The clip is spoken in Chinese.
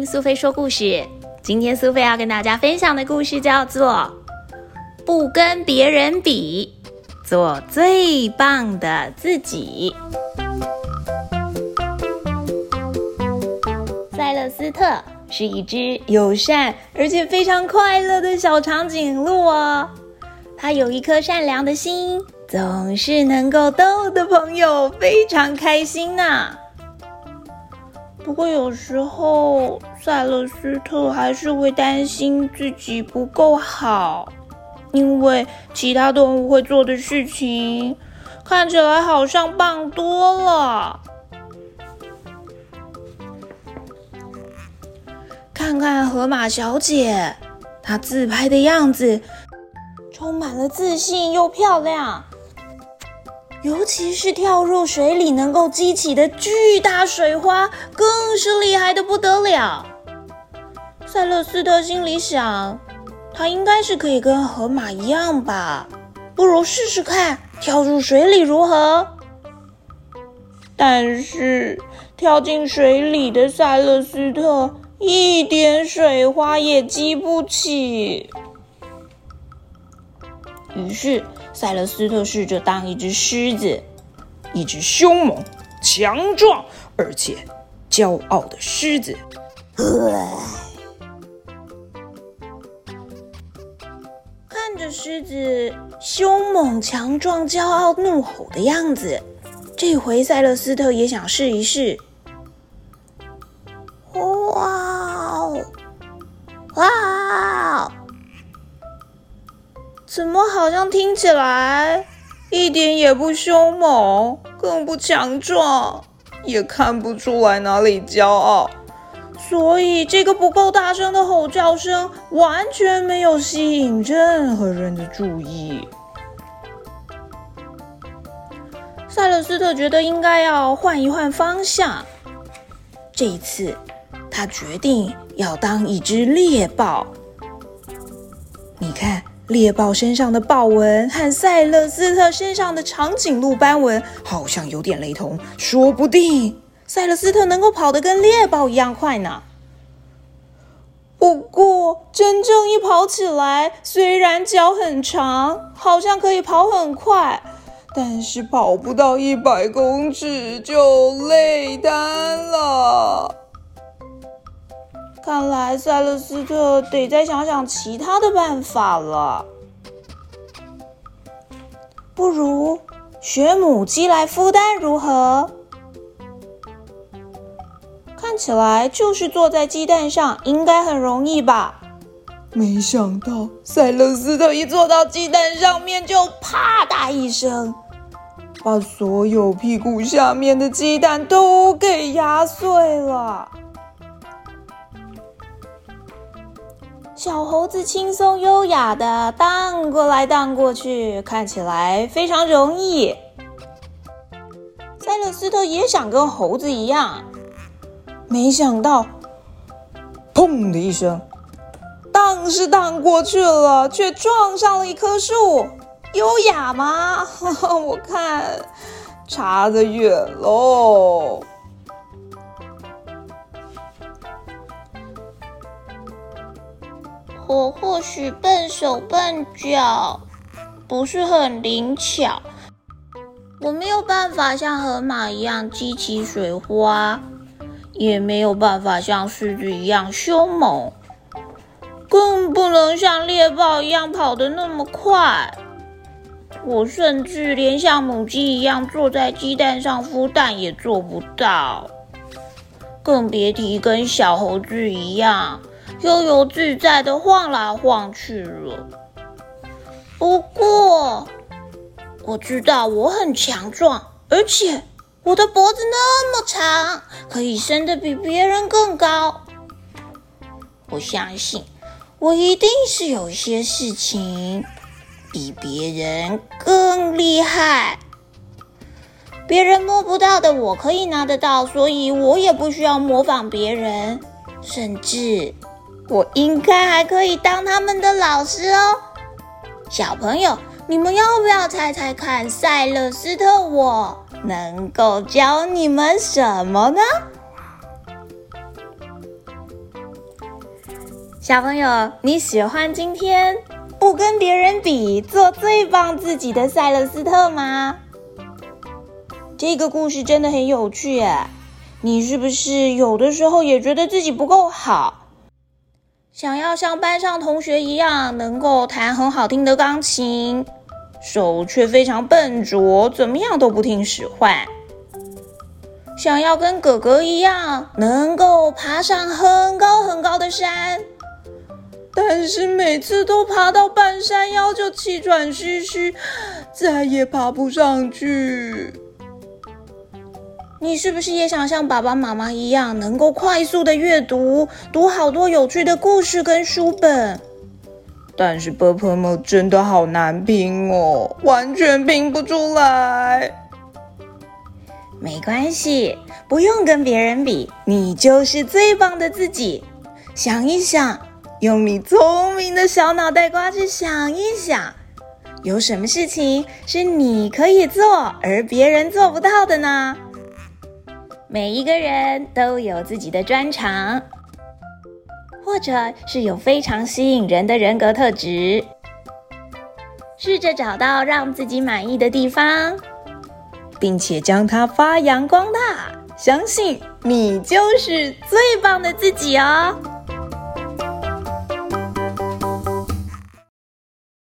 听苏菲说故事。今天苏菲要跟大家分享的故事叫做《不跟别人比，做最棒的自己》。塞勒斯特是一只友善而且非常快乐的小长颈鹿哦。它有一颗善良的心，总是能够逗得朋友非常开心呢。不过有时候，塞勒斯特还是会担心自己不够好，因为其他动物会做的事情看起来好像棒多了。看看河马小姐，她自拍的样子充满了自信又漂亮。尤其是跳入水里能够激起的巨大水花，更是厉害的不得了。塞勒斯特心里想，他应该是可以跟河马一样吧？不如试试看跳入水里如何？但是跳进水里的塞勒斯特一点水花也激不起，于是。塞勒斯特试着当一只狮子，一只凶猛、强壮而且骄傲的狮子。看着狮子凶猛、强壮、骄傲、怒吼的样子，这回塞勒斯特也想试一试。怎么好像听起来一点也不凶猛，更不强壮，也看不出来哪里骄傲？所以这个不够大声的吼叫声完全没有吸引任何人的注意。塞勒斯特觉得应该要换一换方向，这一次他决定要当一只猎豹。你看。猎豹身上的豹纹和塞勒斯特身上的长颈鹿斑纹好像有点雷同，说不定塞勒斯特能够跑得跟猎豹一样快呢。不过，真正一跑起来，虽然脚很长，好像可以跑很快，但是跑不到一百公尺就累瘫了。看来塞勒斯特得再想想其他的办法了。不如学母鸡来孵蛋如何？看起来就是坐在鸡蛋上，应该很容易吧？没想到塞勒斯特一坐到鸡蛋上面，就啪嗒一声，把所有屁股下面的鸡蛋都给压碎了。小猴子轻松优雅的荡过来荡过去，看起来非常容易。塞勒斯特也想跟猴子一样，没想到，砰的一声，荡是荡过去了，却撞上了一棵树。优雅吗？我看差得远喽。我或许笨手笨脚，不是很灵巧。我没有办法像河马一样激起水花，也没有办法像狮子一样凶猛，更不能像猎豹一样跑得那么快。我甚至连像母鸡一样坐在鸡蛋上孵蛋也做不到，更别提跟小猴子一样。悠游自在的晃来晃去了。不过，我知道我很强壮，而且我的脖子那么长，可以伸得比别人更高。我相信，我一定是有些事情比别人更厉害。别人摸不到的，我可以拿得到，所以我也不需要模仿别人，甚至。我应该还可以当他们的老师哦，小朋友，你们要不要猜猜看，塞勒斯特我能够教你们什么呢？小朋友，你喜欢今天不跟别人比，做最棒自己的塞勒斯特吗？这个故事真的很有趣耶！你是不是有的时候也觉得自己不够好，想要像班上同学一样，能够弹很好听的钢琴，手却非常笨拙，怎么样都不听使唤？想要跟哥哥一样，能够爬上很高很高的山？但是每次都爬到半山腰就气喘吁吁，再也爬不上去。你是不是也想像爸爸妈妈一样，能够快速的阅读，读好多有趣的故事跟书本？但是 b u r m 真的好难拼哦，完全拼不出来。没关系，不用跟别人比，你就是最棒的自己。想一想。用你聪明的小脑袋瓜去想一想，有什么事情是你可以做而别人做不到的呢？每一个人都有自己的专长，或者是有非常吸引人的人格特质。试着找到让自己满意的地方，并且将它发扬光大。相信你就是最棒的自己哦！